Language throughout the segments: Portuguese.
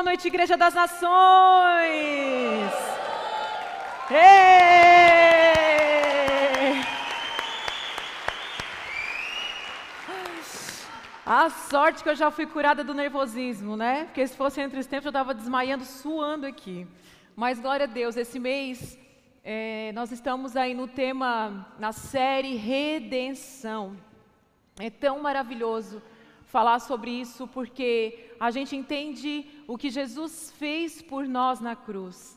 boa noite, Igreja das Nações. A sorte que eu já fui curada do nervosismo, né? Porque se fosse entre os tempos eu estava desmaiando, suando aqui. Mas glória a Deus, esse mês é, nós estamos aí no tema, na série Redenção. É tão maravilhoso falar sobre isso porque a gente entende o que Jesus fez por nós na cruz.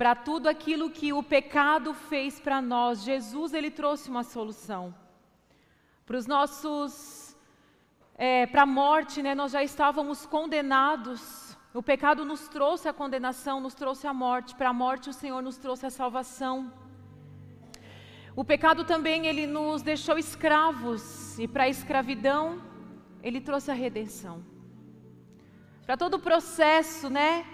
Para tudo aquilo que o pecado fez para nós, Jesus ele trouxe uma solução. Para os nossos, é, para a morte, né, nós já estávamos condenados. O pecado nos trouxe a condenação, nos trouxe a morte. Para a morte, o Senhor nos trouxe a salvação. O pecado também ele nos deixou escravos e para a escravidão ele trouxe a redenção. Para todo o processo, né,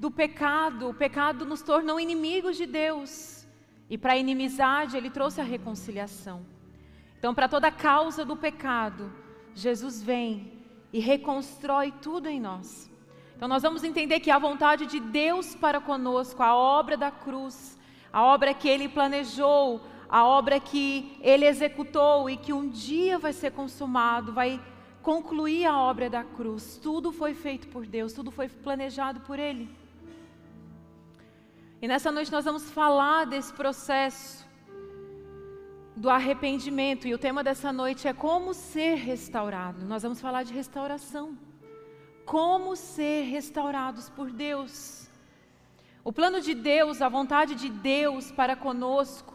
do pecado, o pecado nos tornou inimigos de Deus. E para a inimizade, ele trouxe a reconciliação. Então, para toda a causa do pecado, Jesus vem e reconstrói tudo em nós. Então, nós vamos entender que a vontade de Deus para conosco, a obra da cruz, a obra que ele planejou, a obra que ele executou e que um dia vai ser consumado, vai concluir a obra da cruz. Tudo foi feito por Deus, tudo foi planejado por Ele. E nessa noite nós vamos falar desse processo do arrependimento. E o tema dessa noite é como ser restaurado. Nós vamos falar de restauração. Como ser restaurados por Deus. O plano de Deus, a vontade de Deus para conosco,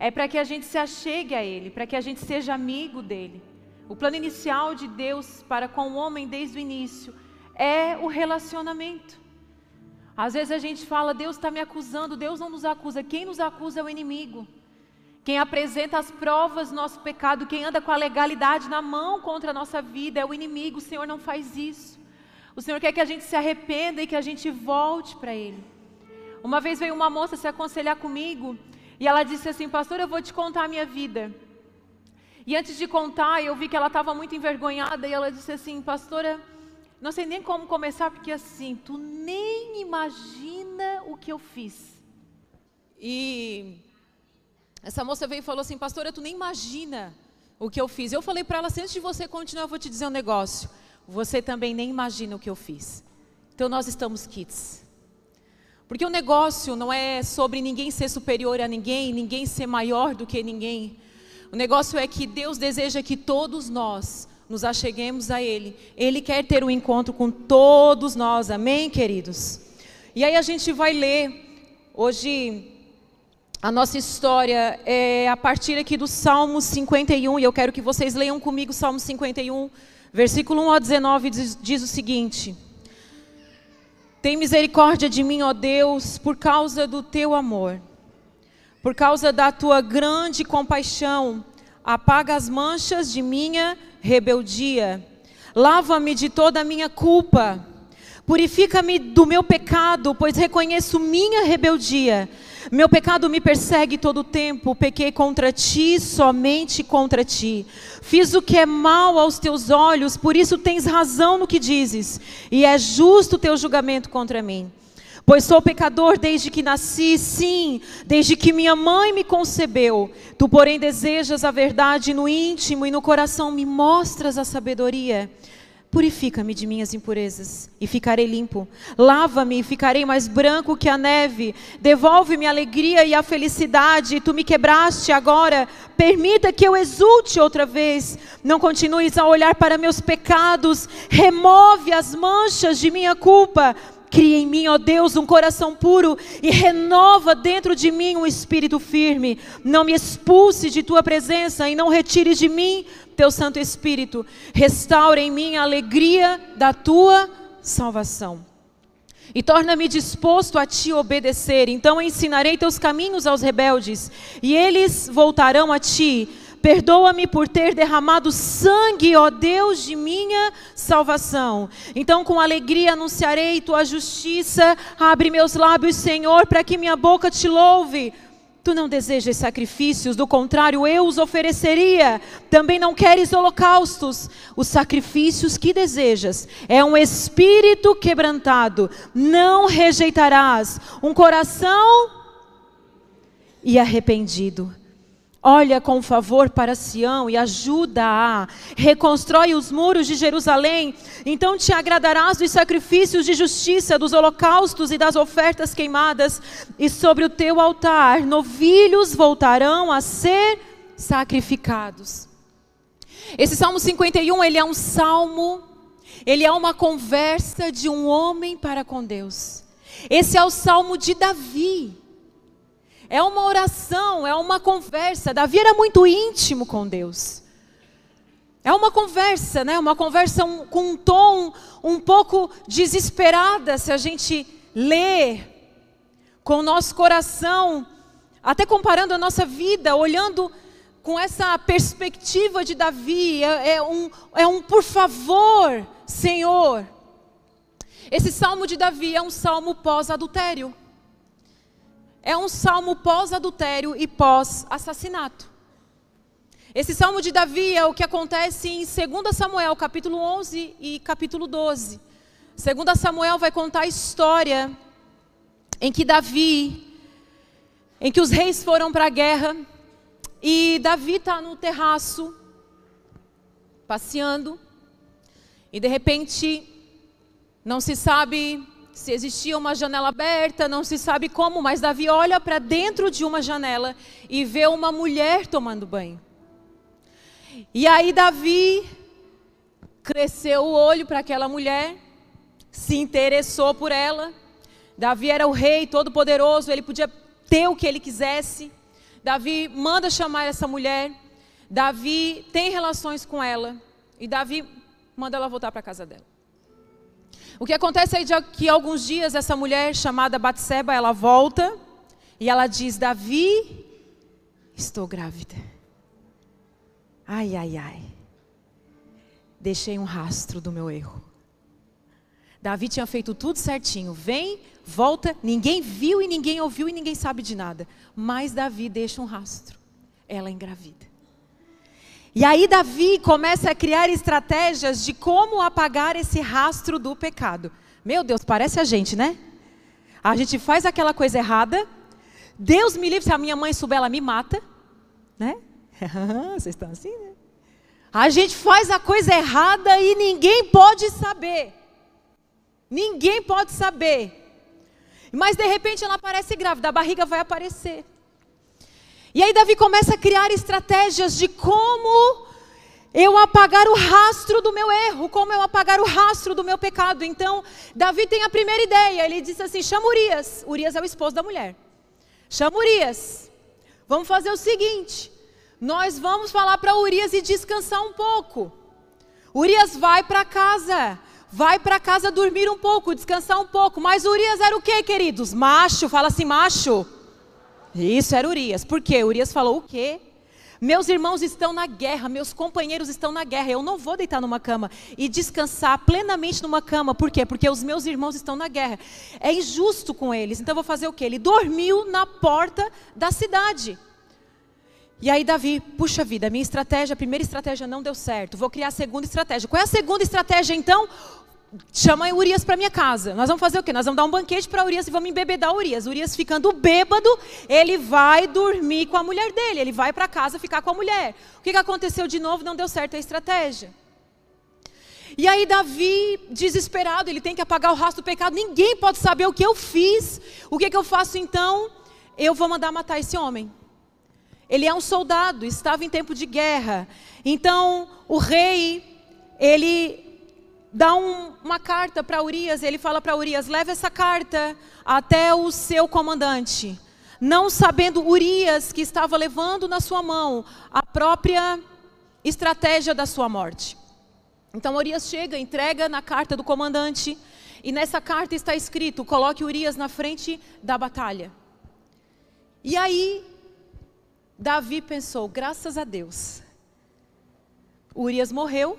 é para que a gente se achegue a Ele, para que a gente seja amigo dele. O plano inicial de Deus para com o homem desde o início é o relacionamento. Às vezes a gente fala, Deus está me acusando, Deus não nos acusa. Quem nos acusa é o inimigo. Quem apresenta as provas do nosso pecado, quem anda com a legalidade na mão contra a nossa vida é o inimigo. O Senhor não faz isso. O Senhor quer que a gente se arrependa e que a gente volte para Ele. Uma vez veio uma moça se aconselhar comigo e ela disse assim: Pastor, eu vou te contar a minha vida. E antes de contar, eu vi que ela estava muito envergonhada e ela disse assim: Pastora, não sei nem como começar, porque assim, tu nem imagina o que eu fiz. E essa moça veio e falou assim: Pastora, tu nem imagina o que eu fiz. Eu falei para ela assim: antes de você continuar, eu vou te dizer um negócio. Você também nem imagina o que eu fiz. Então nós estamos kits. Porque o negócio não é sobre ninguém ser superior a ninguém, ninguém ser maior do que ninguém. O negócio é que Deus deseja que todos nós nos acheguemos a Ele. Ele quer ter um encontro com todos nós, amém, queridos? E aí a gente vai ler, hoje, a nossa história é a partir aqui do Salmo 51, e eu quero que vocês leiam comigo o Salmo 51, versículo 1 a 19, diz, diz o seguinte: Tem misericórdia de mim, ó Deus, por causa do teu amor por causa da tua grande compaixão, apaga as manchas de minha rebeldia. Lava-me de toda a minha culpa. Purifica-me do meu pecado, pois reconheço minha rebeldia. Meu pecado me persegue todo o tempo. Pequei contra ti, somente contra ti. Fiz o que é mal aos teus olhos, por isso tens razão no que dizes, e é justo o teu julgamento contra mim. Pois sou pecador desde que nasci, sim, desde que minha mãe me concebeu. Tu, porém, desejas a verdade no íntimo e no coração me mostras a sabedoria. Purifica-me de minhas impurezas e ficarei limpo. Lava-me e ficarei mais branco que a neve. Devolve-me a alegria e a felicidade. Tu me quebraste agora. Permita que eu exulte outra vez. Não continues a olhar para meus pecados. Remove as manchas de minha culpa Cria em mim, ó Deus, um coração puro e renova dentro de mim um espírito firme. Não me expulse de tua presença e não retires de mim teu Santo Espírito. Restaure em mim a alegria da tua salvação. E torna-me disposto a te obedecer. Então ensinarei teus caminhos aos rebeldes, e eles voltarão a ti. Perdoa-me por ter derramado sangue, ó Deus de minha salvação. Então, com alegria anunciarei tua justiça. Abre meus lábios, Senhor, para que minha boca te louve. Tu não desejas sacrifícios, do contrário, eu os ofereceria. Também não queres holocaustos. Os sacrifícios que desejas é um espírito quebrantado. Não rejeitarás um coração e arrependido. Olha com favor para Sião e ajuda-a. Reconstrói os muros de Jerusalém. Então te agradarás dos sacrifícios de justiça, dos holocaustos e das ofertas queimadas. E sobre o teu altar novilhos voltarão a ser sacrificados. Esse Salmo 51, ele é um salmo, ele é uma conversa de um homem para com Deus. Esse é o salmo de Davi. É uma oração, é uma conversa. Davi era muito íntimo com Deus. É uma conversa, né? Uma conversa um, com um tom um pouco desesperada, se a gente lê com o nosso coração, até comparando a nossa vida, olhando com essa perspectiva de Davi, é, é um, é um por favor, Senhor. Esse salmo de Davi é um salmo pós-adultério é um salmo pós-adultério e pós-assassinato. Esse salmo de Davi é o que acontece em 2 Samuel, capítulo 11 e capítulo 12. 2 Samuel vai contar a história em que Davi, em que os reis foram para a guerra, e Davi está no terraço, passeando, e de repente, não se sabe se existia uma janela aberta, não se sabe como, mas Davi olha para dentro de uma janela e vê uma mulher tomando banho. E aí Davi cresceu o olho para aquela mulher, se interessou por ela. Davi era o rei todo-poderoso, ele podia ter o que ele quisesse. Davi manda chamar essa mulher. Davi tem relações com ela. E Davi manda ela voltar para a casa dela. O que acontece é que alguns dias essa mulher chamada Batseba, ela volta e ela diz: "Davi, estou grávida". Ai, ai, ai. Deixei um rastro do meu erro. Davi tinha feito tudo certinho. Vem, volta, ninguém viu e ninguém ouviu e ninguém sabe de nada. Mas Davi deixa um rastro. Ela engravida. E aí Davi começa a criar estratégias de como apagar esse rastro do pecado. Meu Deus, parece a gente, né? A gente faz aquela coisa errada. Deus me livre, se a minha mãe souber, ela me mata. Né? Vocês estão assim, né? A gente faz a coisa errada e ninguém pode saber. Ninguém pode saber. Mas de repente ela aparece grávida, a barriga vai aparecer. E aí Davi começa a criar estratégias de como eu apagar o rastro do meu erro, como eu apagar o rastro do meu pecado. Então, Davi tem a primeira ideia, ele diz assim: chama Urias. Urias é o esposo da mulher. Chama Urias. Vamos fazer o seguinte: nós vamos falar para Urias e descansar um pouco. Urias vai para casa, vai para casa dormir um pouco, descansar um pouco. Mas Urias era o que, queridos? Macho, fala assim, macho. Isso era Urias. Por quê? Urias falou o quê? Meus irmãos estão na guerra, meus companheiros estão na guerra. Eu não vou deitar numa cama e descansar plenamente numa cama. Por quê? Porque os meus irmãos estão na guerra. É injusto com eles. Então eu vou fazer o quê? Ele dormiu na porta da cidade. E aí Davi, puxa vida, minha estratégia, a primeira estratégia não deu certo. Vou criar a segunda estratégia. Qual é a segunda estratégia então? Chama Urias para minha casa. Nós vamos fazer o quê? Nós vamos dar um banquete para Urias e vamos embebedar Urias. Urias ficando bêbado, ele vai dormir com a mulher dele. Ele vai para casa ficar com a mulher. O que, que aconteceu de novo? Não deu certo a estratégia. E aí Davi, desesperado, ele tem que apagar o rastro do pecado. Ninguém pode saber o que eu fiz. O que, que eu faço então? Eu vou mandar matar esse homem. Ele é um soldado, estava em tempo de guerra. Então, o rei, ele dá um, uma carta para Urias, ele fala para Urias: leve essa carta até o seu comandante. Não sabendo Urias que estava levando na sua mão a própria estratégia da sua morte. Então Urias chega, entrega na carta do comandante, e nessa carta está escrito: coloque Urias na frente da batalha. E aí, Davi pensou: graças a Deus, Urias morreu,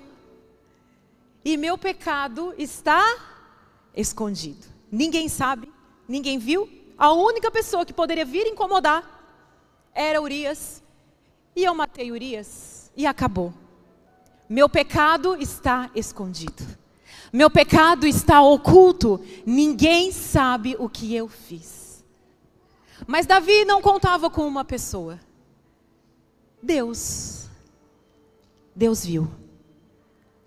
e meu pecado está escondido. Ninguém sabe, ninguém viu. A única pessoa que poderia vir incomodar era Urias, e eu matei Urias, e acabou. Meu pecado está escondido. Meu pecado está oculto. Ninguém sabe o que eu fiz. Mas Davi não contava com uma pessoa. Deus. Deus viu.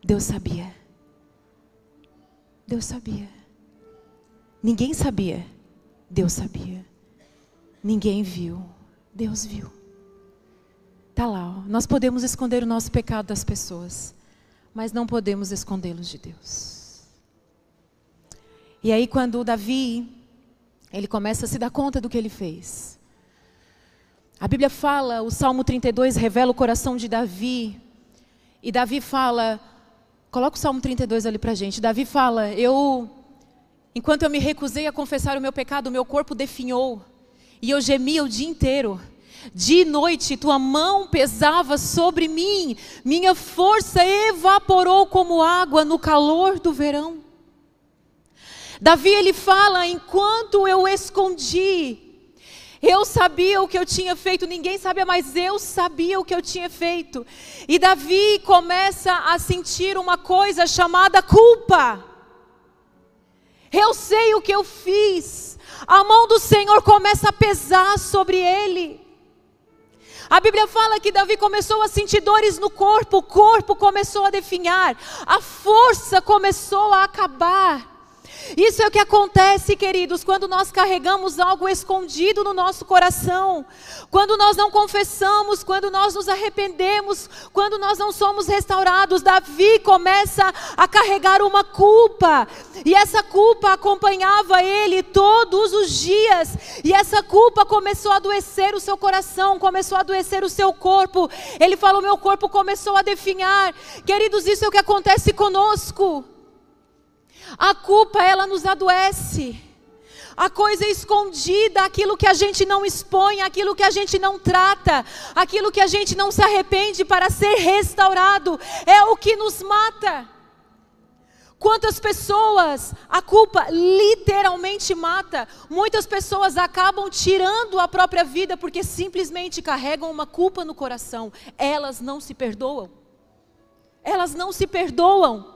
Deus sabia. Deus sabia. Ninguém sabia. Deus sabia. Ninguém viu. Deus viu. Está lá. Ó. Nós podemos esconder o nosso pecado das pessoas, mas não podemos escondê-los de Deus. E aí, quando Davi, ele começa a se dar conta do que ele fez. A Bíblia fala, o Salmo 32 revela o coração de Davi. E Davi fala, coloca o Salmo 32 ali para gente. Davi fala: Eu, enquanto eu me recusei a confessar o meu pecado, o meu corpo definhou. E eu gemia o dia inteiro. De noite tua mão pesava sobre mim, minha força evaporou como água no calor do verão. Davi ele fala: enquanto eu escondi, eu sabia o que eu tinha feito, ninguém sabia, mas eu sabia o que eu tinha feito. E Davi começa a sentir uma coisa chamada culpa. Eu sei o que eu fiz. A mão do Senhor começa a pesar sobre ele. A Bíblia fala que Davi começou a sentir dores no corpo, o corpo começou a definhar, a força começou a acabar. Isso é o que acontece, queridos, quando nós carregamos algo escondido no nosso coração, quando nós não confessamos, quando nós nos arrependemos, quando nós não somos restaurados. Davi começa a carregar uma culpa, e essa culpa acompanhava ele todos os dias, e essa culpa começou a adoecer o seu coração, começou a adoecer o seu corpo. Ele falou: Meu corpo começou a definhar. Queridos, isso é o que acontece conosco. A culpa, ela nos adoece. A coisa escondida, aquilo que a gente não expõe, aquilo que a gente não trata, aquilo que a gente não se arrepende para ser restaurado, é o que nos mata. Quantas pessoas a culpa literalmente mata? Muitas pessoas acabam tirando a própria vida porque simplesmente carregam uma culpa no coração. Elas não se perdoam. Elas não se perdoam.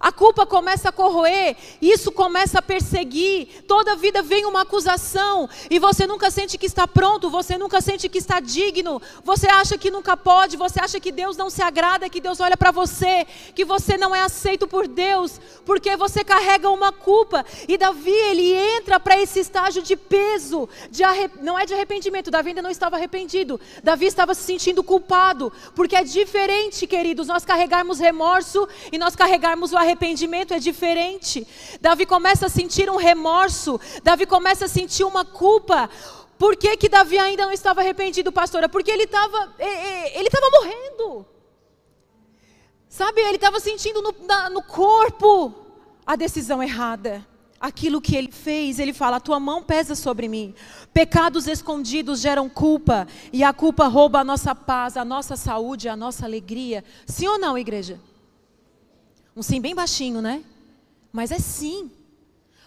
A culpa começa a corroer, isso começa a perseguir. Toda vida vem uma acusação e você nunca sente que está pronto, você nunca sente que está digno. Você acha que nunca pode, você acha que Deus não se agrada, que Deus olha para você, que você não é aceito por Deus, porque você carrega uma culpa. E Davi, ele entra para esse estágio de peso, de não é de arrependimento, Davi ainda não estava arrependido. Davi estava se sentindo culpado, porque é diferente, queridos, nós carregarmos remorso e nós carregarmos o arrependimento é diferente. Davi começa a sentir um remorso, Davi começa a sentir uma culpa. Por que, que Davi ainda não estava arrependido, pastora? Porque ele estava ele estava morrendo. Sabe, ele estava sentindo no, na, no corpo a decisão errada aquilo que ele fez, ele fala: tua mão pesa sobre mim. Pecados escondidos geram culpa, e a culpa rouba a nossa paz, a nossa saúde, a nossa alegria. Sim ou não, igreja? Um sim bem baixinho, né? Mas é sim.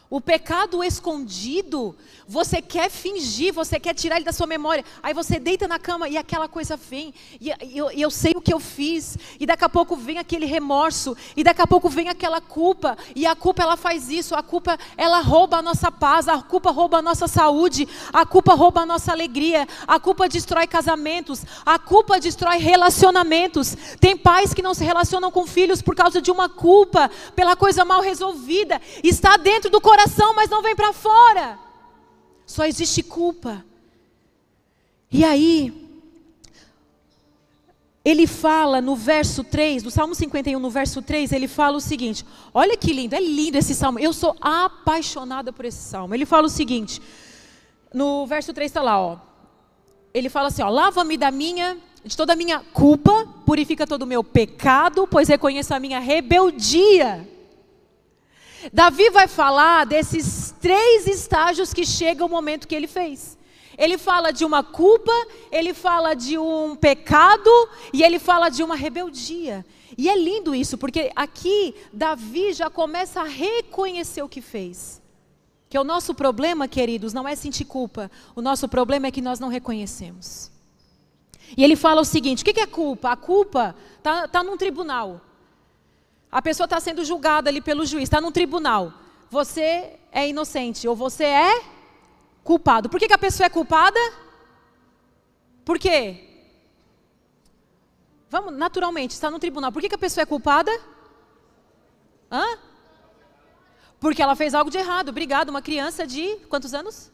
O pecado escondido, você quer fingir, você quer tirar ele da sua memória. Aí você deita na cama e aquela coisa vem. E eu, eu, sei o que eu fiz. E daqui a pouco vem aquele remorso. E daqui a pouco vem aquela culpa. E a culpa ela faz isso. A culpa ela rouba a nossa paz. A culpa rouba a nossa saúde. A culpa rouba a nossa alegria. A culpa destrói casamentos. A culpa destrói relacionamentos. Tem pais que não se relacionam com filhos por causa de uma culpa, pela coisa mal resolvida. Está dentro do coração coração, mas não vem para fora. Só existe culpa. E aí, ele fala no verso 3, do Salmo 51, no verso 3, ele fala o seguinte: olha que lindo, é lindo esse salmo. Eu sou apaixonada por esse salmo. Ele fala o seguinte: no verso 3 está lá, ó. Ele fala assim: ó, lava-me da minha, de toda a minha culpa, purifica todo o meu pecado, pois reconheço a minha rebeldia. Davi vai falar desses três estágios que chega o momento que ele fez. Ele fala de uma culpa, ele fala de um pecado e ele fala de uma rebeldia. E é lindo isso, porque aqui Davi já começa a reconhecer o que fez. Que o nosso problema, queridos, não é sentir culpa. O nosso problema é que nós não reconhecemos. E ele fala o seguinte: o que é culpa? A culpa está tá num tribunal. A pessoa está sendo julgada ali pelo juiz, está num tribunal. Você é inocente ou você é culpado. Por que, que a pessoa é culpada? Por quê? Vamos, naturalmente, está no tribunal. Por que, que a pessoa é culpada? Hã? Porque ela fez algo de errado. Obrigado. Uma criança de quantos anos?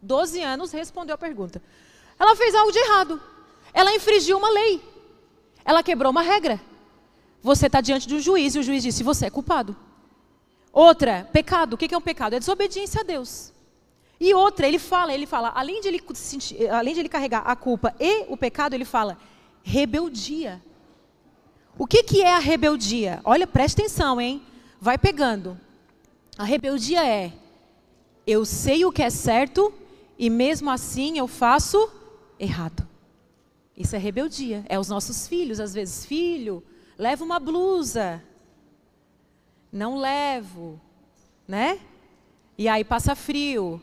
12 anos respondeu a pergunta. Ela fez algo de errado. Ela infringiu uma lei. Ela quebrou uma regra. Você está diante de um juiz e o juiz disse: você é culpado. Outra, pecado. O que é um pecado? É desobediência a Deus. E outra, ele fala, ele fala, além de ele, além de ele carregar a culpa e o pecado, ele fala rebeldia. O que, que é a rebeldia? Olha, preste atenção, hein? Vai pegando. A rebeldia é: eu sei o que é certo e mesmo assim eu faço errado. Isso é rebeldia. É os nossos filhos, às vezes, filho, leva uma blusa. Não levo, né? E aí passa frio.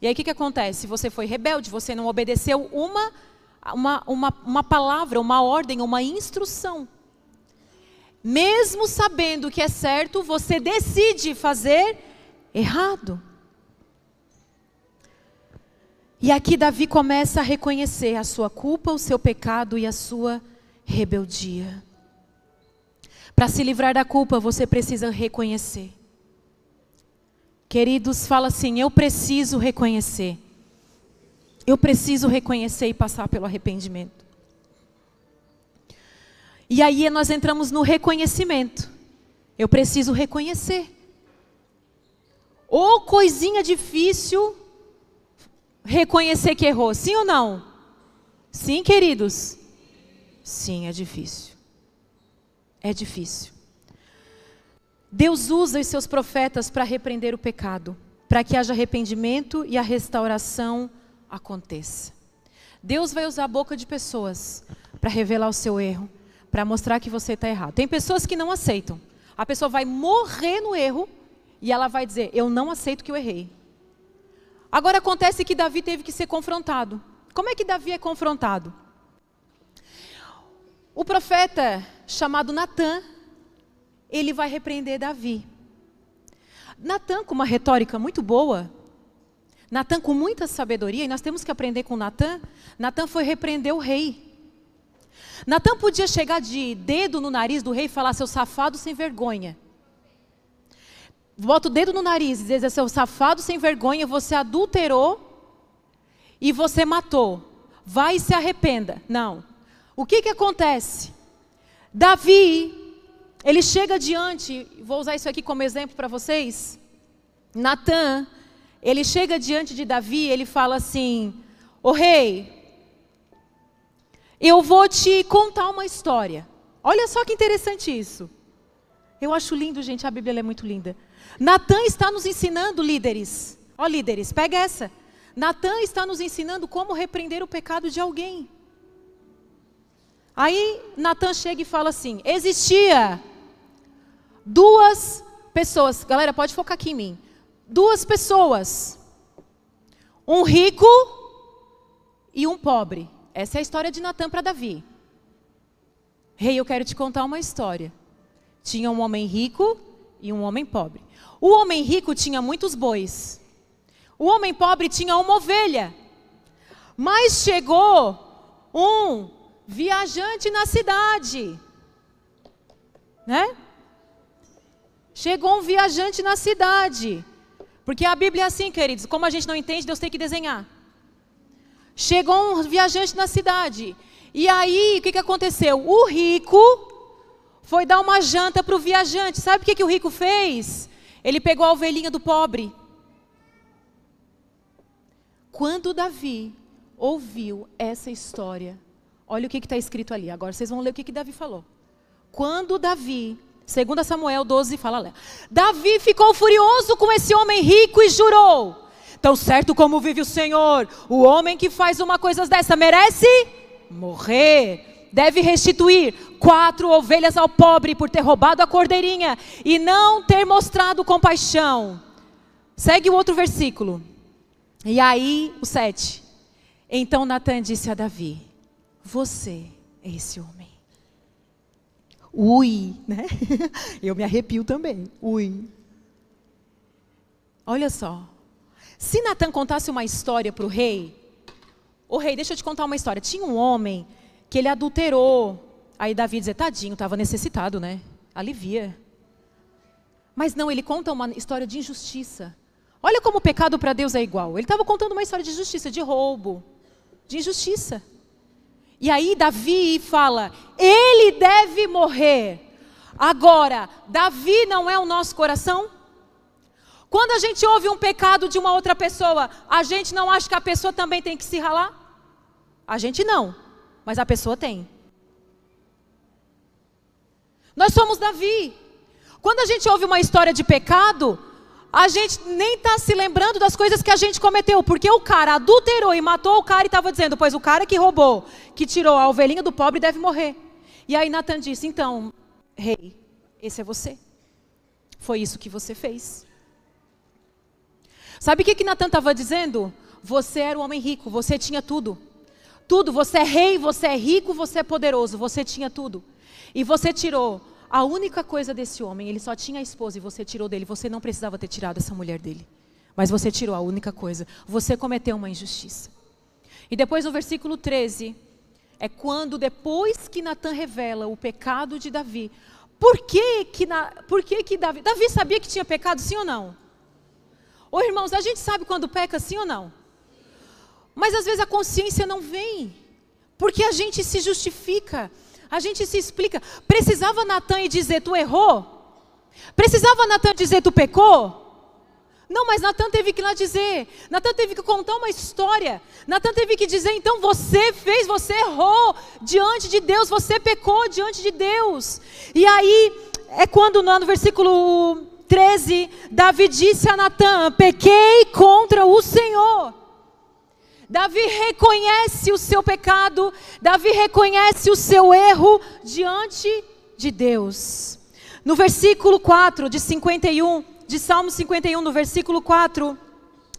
E aí o que, que acontece? Você foi rebelde, você não obedeceu uma, uma, uma, uma palavra, uma ordem, uma instrução. Mesmo sabendo que é certo, você decide fazer errado. E aqui Davi começa a reconhecer a sua culpa, o seu pecado e a sua rebeldia. Para se livrar da culpa, você precisa reconhecer. Queridos, fala assim: eu preciso reconhecer. Eu preciso reconhecer e passar pelo arrependimento. E aí nós entramos no reconhecimento. Eu preciso reconhecer. Ou coisinha difícil reconhecer que errou, sim ou não? Sim, queridos? Sim, é difícil. É difícil. Deus usa os seus profetas para repreender o pecado, para que haja arrependimento e a restauração aconteça. Deus vai usar a boca de pessoas para revelar o seu erro, para mostrar que você está errado. Tem pessoas que não aceitam. A pessoa vai morrer no erro e ela vai dizer: Eu não aceito que eu errei. Agora acontece que Davi teve que ser confrontado. Como é que Davi é confrontado? O profeta chamado Natã, ele vai repreender Davi. Natã, com uma retórica muito boa, Natã com muita sabedoria, e nós temos que aprender com Natã, Natã foi repreender o rei. Natã podia chegar de dedo no nariz do rei e falar, seu safado sem vergonha bota o dedo no nariz e diz: seu safado sem vergonha, você adulterou e você matou. Vai e se arrependa. Não. O que que acontece? Davi, ele chega diante, vou usar isso aqui como exemplo para vocês. Natan, ele chega diante de Davi, ele fala assim: "O rei, eu vou te contar uma história. Olha só que interessante isso. Eu acho lindo, gente, a Bíblia é muito linda. Natan está nos ensinando, líderes. Ó, líderes, pega essa. Natan está nos ensinando como repreender o pecado de alguém. Aí Natan chega e fala assim: existia duas pessoas, galera, pode focar aqui em mim. Duas pessoas, um rico e um pobre. Essa é a história de Natan para Davi. Rei, eu quero te contar uma história. Tinha um homem rico e um homem pobre. O homem rico tinha muitos bois. O homem pobre tinha uma ovelha. Mas chegou um viajante na cidade. Né? Chegou um viajante na cidade. Porque a Bíblia é assim, queridos, como a gente não entende, Deus tem que desenhar. Chegou um viajante na cidade. E aí, o que, que aconteceu? O rico foi dar uma janta para o viajante. Sabe o que, que o rico fez? Ele pegou a ovelhinha do pobre. Quando Davi ouviu essa história, olha o que está escrito ali. Agora vocês vão ler o que, que Davi falou. Quando Davi, segundo Samuel 12, fala lá. Davi ficou furioso com esse homem rico e jurou: Tão certo como vive o Senhor, o homem que faz uma coisa dessa merece morrer deve restituir quatro ovelhas ao pobre por ter roubado a cordeirinha e não ter mostrado compaixão. Segue o outro versículo. E aí, o 7. Então Natan disse a Davi: Você é esse homem. Ui, né? Eu me arrepio também. Ui. Olha só. Se Natan contasse uma história para o rei, o rei, deixa eu te contar uma história. Tinha um homem que ele adulterou. Aí Davi dizia, tadinho, estava necessitado, né? Alivia. Mas não, ele conta uma história de injustiça. Olha como o pecado para Deus é igual. Ele estava contando uma história de justiça, de roubo, de injustiça. E aí Davi fala: ele deve morrer. Agora, Davi não é o nosso coração? Quando a gente ouve um pecado de uma outra pessoa, a gente não acha que a pessoa também tem que se ralar? A gente não, mas a pessoa tem. Nós somos Davi. Quando a gente ouve uma história de pecado, a gente nem está se lembrando das coisas que a gente cometeu, porque o cara adulterou e matou o cara e estava dizendo, pois o cara que roubou, que tirou a ovelhinha do pobre deve morrer. E aí Natan disse, então, rei, esse é você. Foi isso que você fez. Sabe o que, que Natan estava dizendo? Você era um homem rico, você tinha tudo. Tudo, você é rei, você é rico, você é poderoso, você tinha tudo. E você tirou a única coisa desse homem, ele só tinha a esposa e você tirou dele. Você não precisava ter tirado essa mulher dele. Mas você tirou a única coisa. Você cometeu uma injustiça. E depois no versículo 13, é quando depois que Natan revela o pecado de Davi. Por que que, na, por que que Davi... Davi sabia que tinha pecado, sim ou não? Ô irmãos, a gente sabe quando peca, sim ou não? Mas às vezes a consciência não vem. Porque a gente se justifica. A gente se explica. Precisava Natan dizer, tu errou? Precisava Natan dizer, tu pecou? Não, mas Natan teve que ir lá dizer. Natan teve que contar uma história. Natan teve que dizer, então você fez, você errou diante de Deus, você pecou diante de Deus. E aí é quando no versículo 13, Davi disse a Natan: pequei contra o Senhor. Davi reconhece o seu pecado, Davi reconhece o seu erro diante de Deus. No versículo 4 de 51, de Salmo 51, no versículo 4,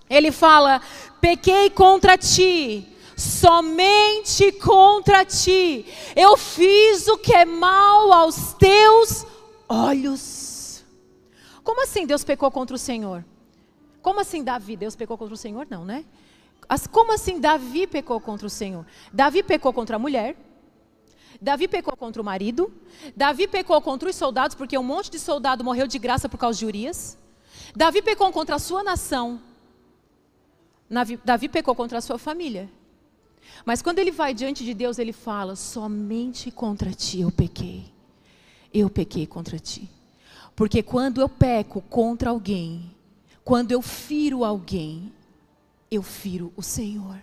ele fala: Pequei contra ti, somente contra ti. Eu fiz o que é mal aos teus olhos. Como assim Deus pecou contra o Senhor? Como assim Davi, Deus pecou contra o Senhor? Não, né? Como assim Davi pecou contra o Senhor? Davi pecou contra a mulher. Davi pecou contra o marido. Davi pecou contra os soldados, porque um monte de soldado morreu de graça por causa de Urias. Davi pecou contra a sua nação. Davi pecou contra a sua família. Mas quando ele vai diante de Deus, ele fala: somente contra ti eu pequei. Eu pequei contra ti. Porque quando eu peco contra alguém, quando eu firo alguém, eu firo o Senhor.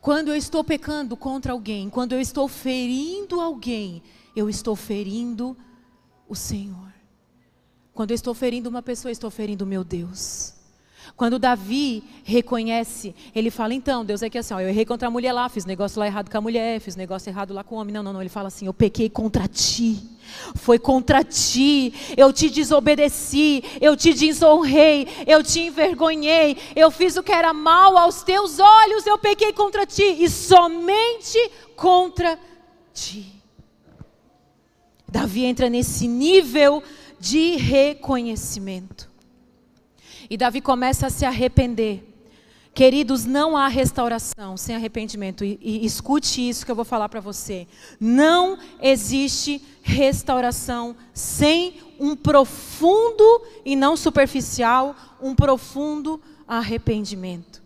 Quando eu estou pecando contra alguém, quando eu estou ferindo alguém, eu estou ferindo o Senhor. Quando eu estou ferindo uma pessoa, eu estou ferindo meu Deus. Quando Davi reconhece, ele fala: então, Deus é que assim, ó, eu errei contra a mulher lá, fiz negócio lá errado com a mulher, fiz negócio errado lá com o homem. Não, não, não. Ele fala assim: eu pequei contra ti. Foi contra ti, eu te desobedeci, eu te desonrei, eu te envergonhei, eu fiz o que era mal aos teus olhos, eu pequei contra ti e somente contra ti. Davi entra nesse nível de reconhecimento. E Davi começa a se arrepender. Queridos, não há restauração sem arrependimento. E, e escute isso que eu vou falar para você. Não existe restauração sem um profundo e não superficial, um profundo arrependimento.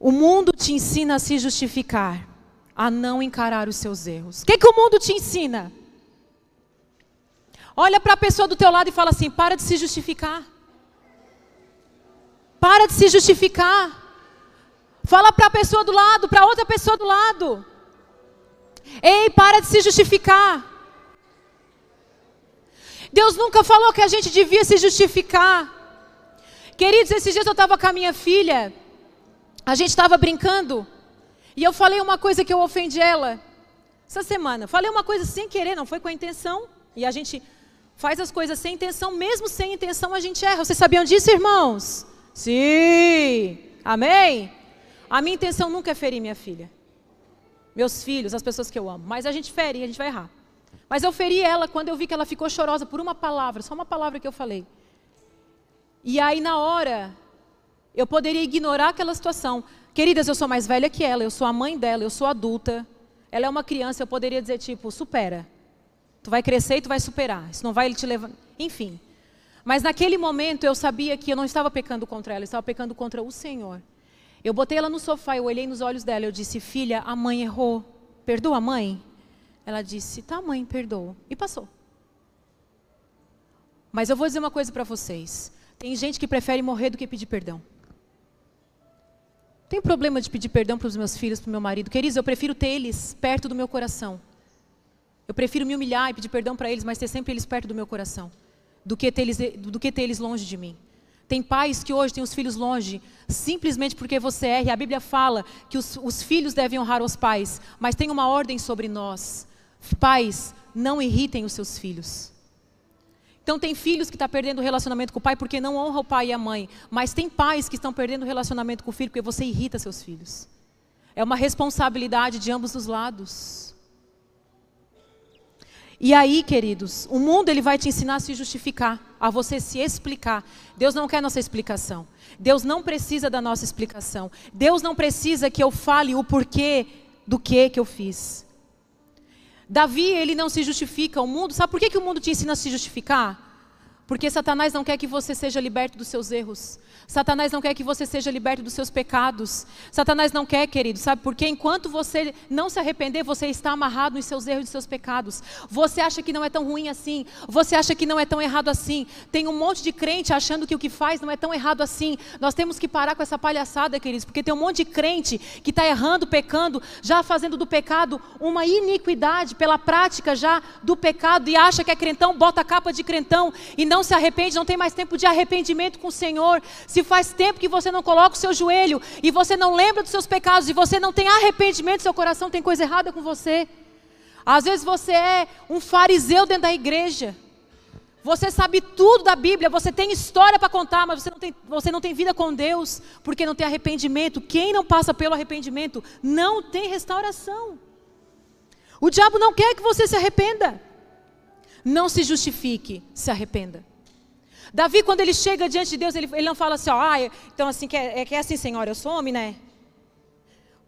O mundo te ensina a se justificar, a não encarar os seus erros. O que, que o mundo te ensina? Olha para a pessoa do teu lado e fala assim: para de se justificar. Para de se justificar. Fala para a pessoa do lado, para outra pessoa do lado. Ei, para de se justificar. Deus nunca falou que a gente devia se justificar. Queridos, esses dias eu estava com a minha filha, a gente estava brincando, e eu falei uma coisa que eu ofendi ela. Essa semana, falei uma coisa sem querer, não foi com a intenção, e a gente faz as coisas sem intenção, mesmo sem intenção a gente erra. Vocês sabiam disso, irmãos? Sim. Amém? A minha intenção nunca é ferir minha filha. Meus filhos, as pessoas que eu amo. Mas a gente fere e a gente vai errar. Mas eu feri ela quando eu vi que ela ficou chorosa por uma palavra, só uma palavra que eu falei. E aí, na hora, eu poderia ignorar aquela situação. Queridas, eu sou mais velha que ela, eu sou a mãe dela, eu sou adulta. Ela é uma criança, eu poderia dizer, tipo, supera. Tu vai crescer e tu vai superar. Isso não vai te levar. Enfim. Mas naquele momento eu sabia que eu não estava pecando contra ela, eu estava pecando contra o Senhor. Eu botei ela no sofá, eu olhei nos olhos dela, eu disse: Filha, a mãe errou. Perdoa a mãe? Ela disse: Tá, mãe, perdoa. E passou. Mas eu vou dizer uma coisa para vocês. Tem gente que prefere morrer do que pedir perdão. Tem problema de pedir perdão para os meus filhos, para o meu marido. Queridos, eu prefiro ter eles perto do meu coração. Eu prefiro me humilhar e pedir perdão para eles, mas ter sempre eles perto do meu coração do que, ter eles, do que ter eles longe de mim. Tem pais que hoje têm os filhos longe, simplesmente porque você erra. A Bíblia fala que os, os filhos devem honrar os pais, mas tem uma ordem sobre nós. Pais, não irritem os seus filhos. Então tem filhos que estão tá perdendo o relacionamento com o pai porque não honra o pai e a mãe. Mas tem pais que estão perdendo o relacionamento com o filho porque você irrita seus filhos. É uma responsabilidade de ambos os lados. E aí, queridos, o mundo ele vai te ensinar a se justificar, a você se explicar. Deus não quer nossa explicação. Deus não precisa da nossa explicação. Deus não precisa que eu fale o porquê do que que eu fiz. Davi, ele não se justifica. O mundo, sabe por que, que o mundo te ensina a se justificar? Porque Satanás não quer que você seja liberto dos seus erros. Satanás não quer que você seja liberto dos seus pecados. Satanás não quer, querido, sabe por quê? Enquanto você não se arrepender, você está amarrado nos seus erros e nos seus pecados. Você acha que não é tão ruim assim. Você acha que não é tão errado assim. Tem um monte de crente achando que o que faz não é tão errado assim. Nós temos que parar com essa palhaçada, queridos, porque tem um monte de crente que está errando, pecando, já fazendo do pecado uma iniquidade pela prática já do pecado e acha que é crentão, bota a capa de crentão e não se arrepende, não tem mais tempo de arrependimento com o Senhor. Se faz tempo que você não coloca o seu joelho e você não lembra dos seus pecados e você não tem arrependimento, seu coração tem coisa errada com você. Às vezes você é um fariseu dentro da igreja. Você sabe tudo da Bíblia, você tem história para contar, mas você não, tem, você não tem vida com Deus, porque não tem arrependimento. Quem não passa pelo arrependimento não tem restauração. O diabo não quer que você se arrependa. Não se justifique, se arrependa. Davi, quando ele chega diante de Deus, ele, ele não fala assim, ó, ah, então assim, que é, é, que é assim, Senhor, eu sou homem, né?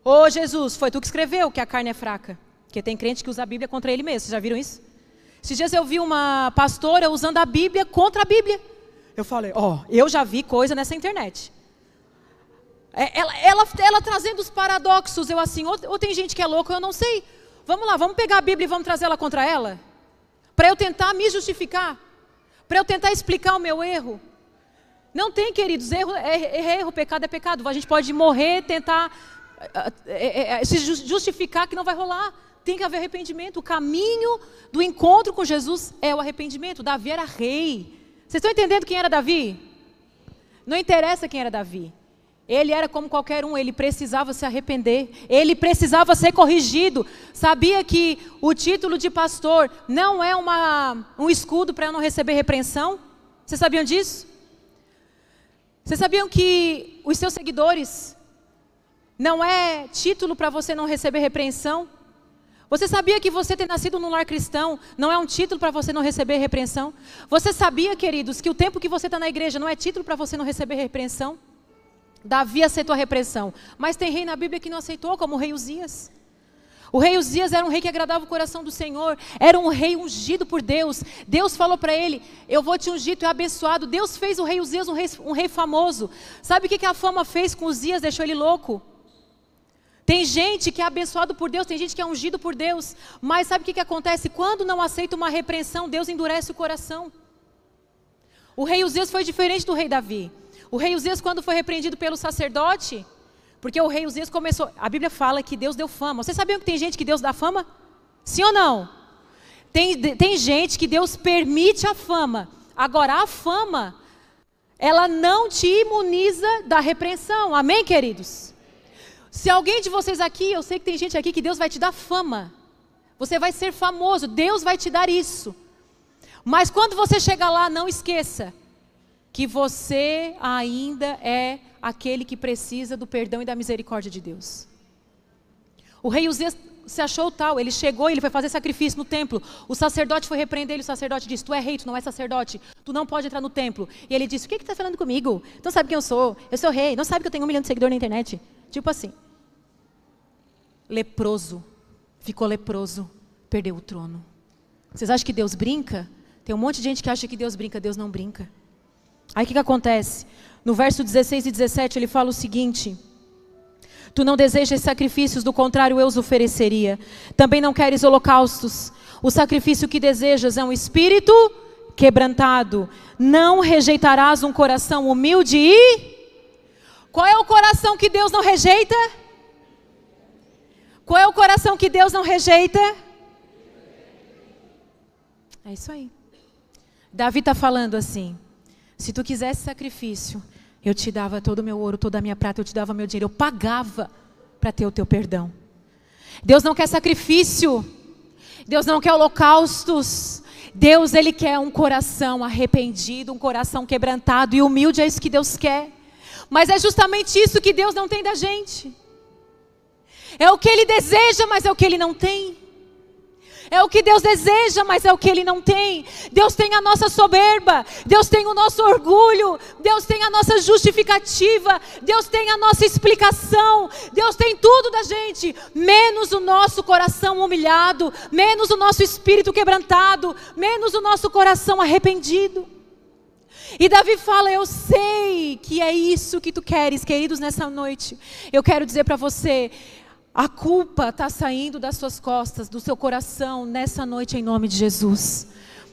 Ô Jesus, foi tu que escreveu que a carne é fraca. Porque tem crente que usa a Bíblia contra ele mesmo, vocês já viram isso? Esses dias eu vi uma pastora usando a Bíblia contra a Bíblia. Eu falei, ó, oh, eu já vi coisa nessa internet. É, ela, ela, ela, trazendo os paradoxos, eu assim, ou, ou tem gente que é louca, eu não sei. Vamos lá, vamos pegar a Bíblia e vamos trazer ela contra ela? Para eu tentar me justificar para eu tentar explicar o meu erro. Não tem, queridos, erro é, é erro, pecado é pecado. A gente pode morrer, tentar é, é, se justificar que não vai rolar. Tem que haver arrependimento. O caminho do encontro com Jesus é o arrependimento. Davi era rei. Vocês estão entendendo quem era Davi? Não interessa quem era Davi. Ele era como qualquer um, ele precisava se arrepender, ele precisava ser corrigido. Sabia que o título de pastor não é uma, um escudo para não receber repreensão? Vocês sabiam disso? Vocês sabiam que os seus seguidores não é título para você não receber repreensão? Você sabia que você ter nascido num lar cristão não é um título para você não receber repreensão? Você sabia, queridos, que o tempo que você está na igreja não é título para você não receber repreensão? Davi aceitou a repressão. Mas tem rei na Bíblia que não aceitou, como o rei Uzias. O rei Uzias era um rei que agradava o coração do Senhor, era um rei ungido por Deus. Deus falou para ele: Eu vou te ungir, tu é abençoado. Deus fez o rei Uzias um rei, um rei famoso. Sabe o que, que a fama fez com Uzias? Deixou ele louco. Tem gente que é abençoado por Deus, tem gente que é ungido por Deus, mas sabe o que, que acontece? Quando não aceita uma repreensão, Deus endurece o coração. O rei Uzias foi diferente do rei Davi. O rei Uzias, quando foi repreendido pelo sacerdote, porque o rei Uzias começou. A Bíblia fala que Deus deu fama. Vocês sabiam que tem gente que Deus dá fama? Sim ou não? Tem, tem gente que Deus permite a fama. Agora, a fama, ela não te imuniza da repreensão. Amém, queridos? Se alguém de vocês aqui, eu sei que tem gente aqui que Deus vai te dar fama. Você vai ser famoso, Deus vai te dar isso. Mas quando você chegar lá, não esqueça que você ainda é aquele que precisa do perdão e da misericórdia de Deus. O rei Uzias se achou tal, ele chegou ele foi fazer sacrifício no templo. O sacerdote foi repreender ele, o sacerdote disse: Tu é rei, tu não é sacerdote, tu não pode entrar no templo. E ele disse: O que, que tu está falando comigo? Tu não sabe quem eu sou? Eu sou rei, não sabe que eu tenho um milhão de seguidores na internet? Tipo assim. Leproso, ficou leproso, perdeu o trono. Vocês acham que Deus brinca? Tem um monte de gente que acha que Deus brinca, Deus não brinca. Aí o que, que acontece? No verso 16 e 17 ele fala o seguinte. Tu não desejas sacrifícios, do contrário eu os ofereceria. Também não queres holocaustos. O sacrifício que desejas é um espírito quebrantado. Não rejeitarás um coração humilde e. Qual é o coração que Deus não rejeita? Qual é o coração que Deus não rejeita? É isso aí. Davi está falando assim: se tu quisesse sacrifício, eu te dava todo o meu ouro, toda a minha prata, eu te dava meu dinheiro, eu pagava para ter o teu perdão. Deus não quer sacrifício, Deus não quer holocaustos. Deus, Ele quer um coração arrependido, um coração quebrantado e humilde, é isso que Deus quer. Mas é justamente isso que Deus não tem da gente. É o que Ele deseja, mas é o que Ele não tem. É o que Deus deseja, mas é o que Ele não tem. Deus tem a nossa soberba, Deus tem o nosso orgulho, Deus tem a nossa justificativa, Deus tem a nossa explicação, Deus tem tudo da gente, menos o nosso coração humilhado, menos o nosso espírito quebrantado, menos o nosso coração arrependido. E Davi fala: Eu sei que é isso que tu queres, queridos, nessa noite. Eu quero dizer para você: a culpa está saindo das suas costas, do seu coração, nessa noite, em nome de Jesus.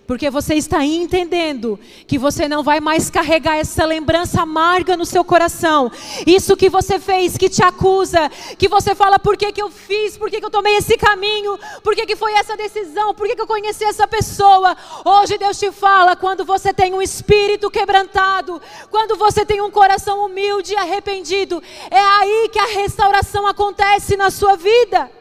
Porque você está entendendo que você não vai mais carregar essa lembrança amarga no seu coração. Isso que você fez, que te acusa, que você fala por que, que eu fiz, por que, que eu tomei esse caminho, por que, que foi essa decisão, por que, que eu conheci essa pessoa. Hoje Deus te fala, quando você tem um espírito quebrantado, quando você tem um coração humilde e arrependido, é aí que a restauração acontece na sua vida.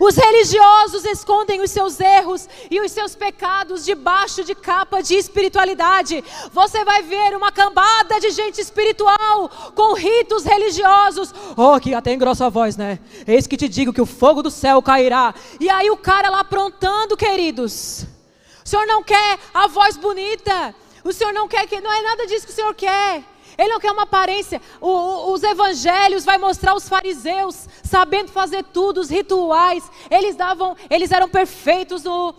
Os religiosos escondem os seus erros e os seus pecados debaixo de capa de espiritualidade. Você vai ver uma cambada de gente espiritual com ritos religiosos. Oh, que até engrossa a voz, né? Eis que te digo que o fogo do céu cairá. E aí o cara lá aprontando, queridos. O senhor não quer a voz bonita. O senhor não quer que não é nada disso que o senhor quer. Ele não quer uma aparência. O, o, os evangelhos vai mostrar os fariseus sabendo fazer tudo, os rituais. Eles davam, eles eram perfeitos no,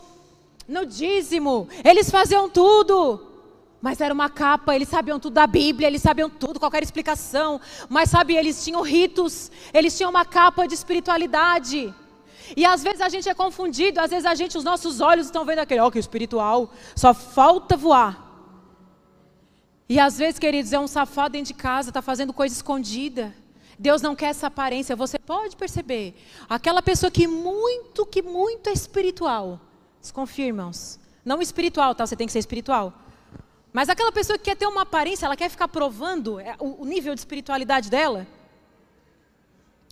no dízimo. Eles faziam tudo. Mas era uma capa, eles sabiam tudo da Bíblia, eles sabiam tudo, qualquer explicação. Mas sabe, eles tinham ritos, eles tinham uma capa de espiritualidade. E às vezes a gente é confundido, às vezes a gente, os nossos olhos estão vendo aquele, ó, oh, que espiritual, só falta voar. E às vezes, queridos, é um safado dentro de casa, está fazendo coisa escondida. Deus não quer essa aparência. Você pode perceber. Aquela pessoa que muito, que muito é espiritual. Desconfia, irmãos. Não espiritual, tá? Você tem que ser espiritual. Mas aquela pessoa que quer ter uma aparência, ela quer ficar provando é, o nível de espiritualidade dela.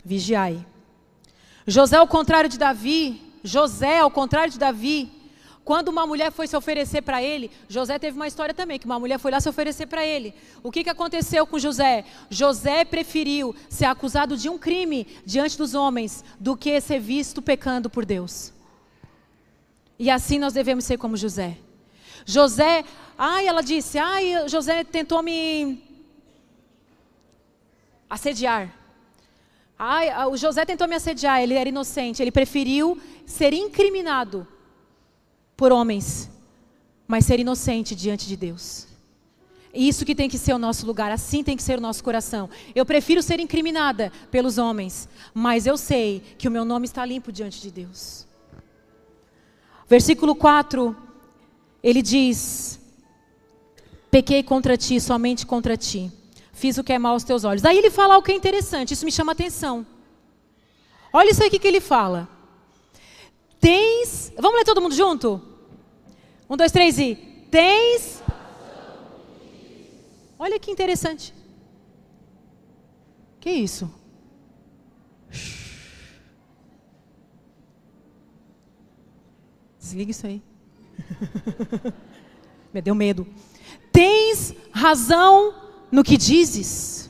Vigiai. José, ao contrário de Davi, José, ao contrário de Davi, quando uma mulher foi se oferecer para ele, José teve uma história também, que uma mulher foi lá se oferecer para ele. O que, que aconteceu com José? José preferiu ser acusado de um crime diante dos homens do que ser visto pecando por Deus. E assim nós devemos ser como José. José, ai, ela disse, ai, José tentou me assediar. Ai, o José tentou me assediar, ele era inocente, ele preferiu ser incriminado por homens, mas ser inocente diante de Deus. Isso que tem que ser o nosso lugar, assim tem que ser o nosso coração. Eu prefiro ser incriminada pelos homens, mas eu sei que o meu nome está limpo diante de Deus. Versículo 4, ele diz: Pequei contra ti, somente contra ti. Fiz o que é mal aos teus olhos. Aí ele fala algo que é interessante, isso me chama atenção. Olha isso aqui que ele fala. Tens. Vamos ler todo mundo junto? Um, dois, três e. Tens. Olha que interessante. Que isso? Desliga isso aí. Me deu medo. Tens razão no que dizes.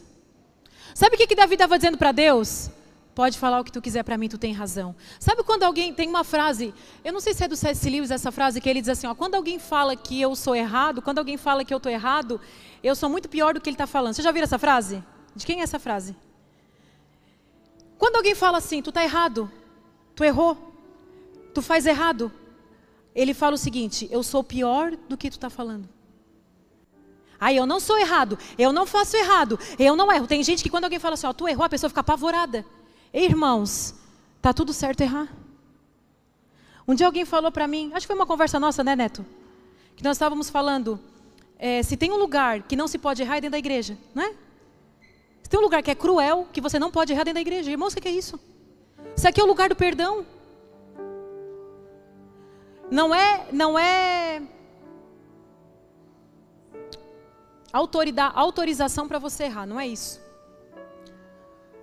Sabe o que, que Davi estava dizendo para Deus? Pode falar o que tu quiser para mim, tu tem razão. Sabe quando alguém tem uma frase, eu não sei se é do C.S. Lewis essa frase, que ele diz assim, ó, quando alguém fala que eu sou errado, quando alguém fala que eu estou errado, eu sou muito pior do que ele está falando. Você já viu essa frase? De quem é essa frase? Quando alguém fala assim, tu está errado, tu errou, tu faz errado, ele fala o seguinte, eu sou pior do que tu está falando. Aí eu não sou errado, eu não faço errado, eu não erro. Tem gente que quando alguém fala assim, ó, tu errou, a pessoa fica apavorada. Irmãos, tá tudo certo errar. Um dia alguém falou para mim, acho que foi uma conversa nossa, né, Neto? Que nós estávamos falando, é, se tem um lugar que não se pode errar é dentro da igreja, não é? Se tem um lugar que é cruel, que você não pode errar dentro da igreja, irmãos, o que é isso? Isso aqui é o lugar do perdão. Não é, não é autoridade, autorização para você errar, não é isso.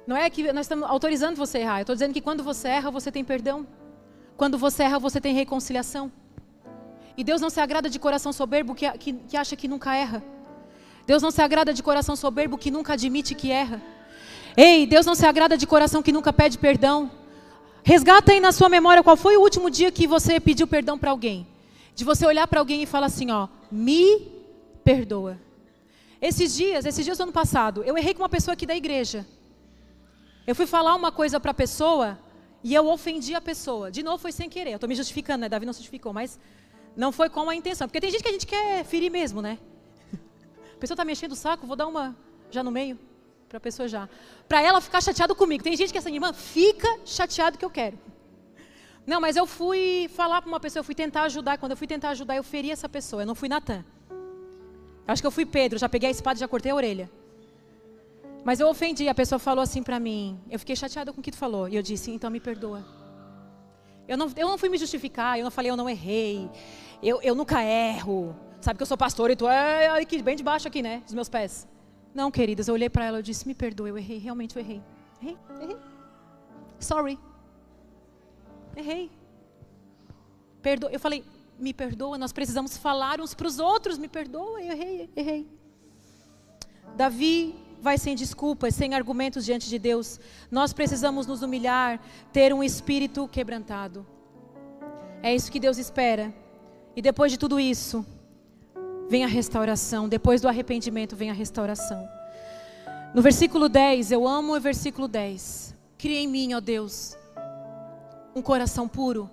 Não é que nós estamos autorizando você a errar. Eu estou dizendo que quando você erra, você tem perdão. Quando você erra, você tem reconciliação. E Deus não se agrada de coração soberbo que, que, que acha que nunca erra. Deus não se agrada de coração soberbo que nunca admite que erra. Ei, Deus não se agrada de coração que nunca pede perdão. Resgata aí na sua memória qual foi o último dia que você pediu perdão para alguém. De você olhar para alguém e falar assim, ó, me perdoa. Esses dias, esses dias do ano passado, eu errei com uma pessoa aqui da igreja. Eu fui falar uma coisa para a pessoa e eu ofendi a pessoa. De novo foi sem querer. Eu estou me justificando, né? Davi não se justificou, mas não foi com a intenção. Porque tem gente que a gente quer ferir mesmo, né? A pessoa está mexendo o saco, vou dar uma já no meio para a pessoa já. Para ela ficar chateada comigo. Tem gente que é assim, irmã, fica chateado que eu quero. Não, mas eu fui falar para uma pessoa, eu fui tentar ajudar. Quando eu fui tentar ajudar, eu feri essa pessoa. Eu não fui Natan. Acho que eu fui Pedro, já peguei a espada e já cortei a orelha. Mas eu ofendi, a pessoa falou assim para mim. Eu fiquei chateada com o que tu falou. E eu disse, então me perdoa. Eu não, eu não fui me justificar, eu não falei, eu não errei. Eu, eu nunca erro. Sabe que eu sou pastor e tu é aqui, bem debaixo aqui, né? Dos meus pés. Não, queridas, eu olhei para ela e disse, me perdoa, eu errei, realmente eu errei. Errei, errei. Sorry. Errei. Perdoa. Eu falei, me perdoa, nós precisamos falar uns para os outros, me perdoa, eu errei, errei. Davi vai sem desculpas, sem argumentos diante de Deus. Nós precisamos nos humilhar, ter um espírito quebrantado. É isso que Deus espera. E depois de tudo isso, vem a restauração. Depois do arrependimento, vem a restauração. No versículo 10, eu amo o versículo 10. Cria em mim, ó Deus, um coração puro.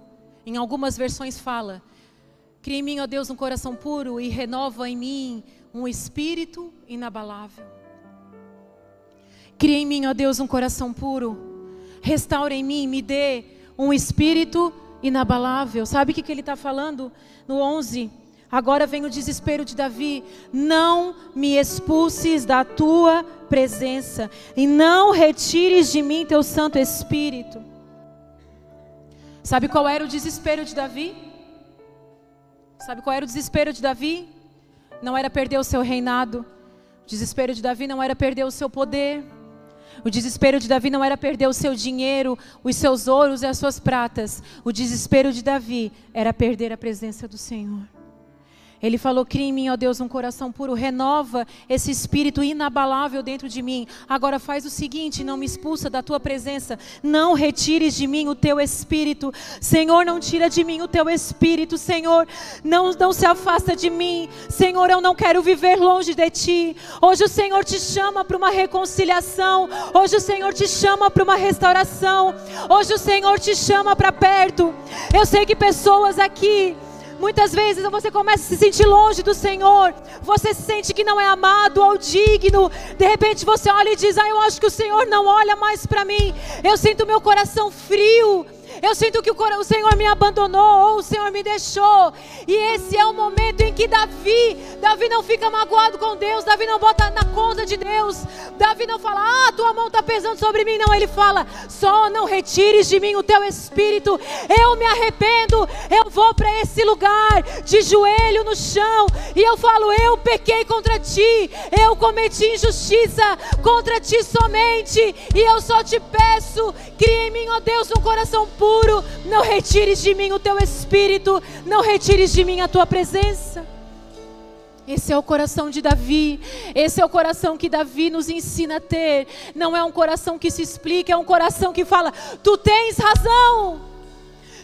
Em algumas versões fala: Cria em mim, ó Deus, um coração puro e renova em mim um espírito inabalável. Cria em mim, ó Deus, um coração puro. Restaura em mim, me dê um espírito inabalável. Sabe o que, que ele está falando no 11? Agora vem o desespero de Davi. Não me expulses da tua presença e não retires de mim teu Santo Espírito. Sabe qual era o desespero de Davi? Sabe qual era o desespero de Davi? Não era perder o seu reinado. O desespero de Davi não era perder o seu poder. O desespero de Davi não era perder o seu dinheiro, os seus ouros e as suas pratas. O desespero de Davi era perder a presença do Senhor. Ele falou: Cria em mim, ó Deus, um coração puro, renova esse espírito inabalável dentro de mim. Agora faz o seguinte: não me expulsa da tua presença, não retires de mim o teu espírito. Senhor, não tira de mim o teu espírito, Senhor, não, não se afasta de mim. Senhor, eu não quero viver longe de ti. Hoje o Senhor te chama para uma reconciliação, hoje o Senhor te chama para uma restauração, hoje o Senhor te chama para perto. Eu sei que pessoas aqui Muitas vezes você começa a se sentir longe do Senhor, você se sente que não é amado ou digno. De repente você olha e diz: Ah, eu acho que o Senhor não olha mais para mim. Eu sinto meu coração frio. Eu sinto que o Senhor me abandonou ou o Senhor me deixou. E esse é o momento em que Davi, Davi não fica magoado com Deus, Davi não bota na conta de Deus. Davi não fala, ah, tua mão está pesando sobre mim. Não, ele fala, só não retires de mim o teu espírito. Eu me arrependo, eu vou para esse lugar de joelho no chão. E eu falo, eu pequei contra ti, eu cometi injustiça contra ti somente. E eu só te peço, cria em mim, ó Deus, um coração puro. Não retires de mim o teu espírito, não retires de mim a tua presença. Esse é o coração de Davi. Esse é o coração que Davi nos ensina a ter. Não é um coração que se explica, é um coração que fala: Tu tens razão.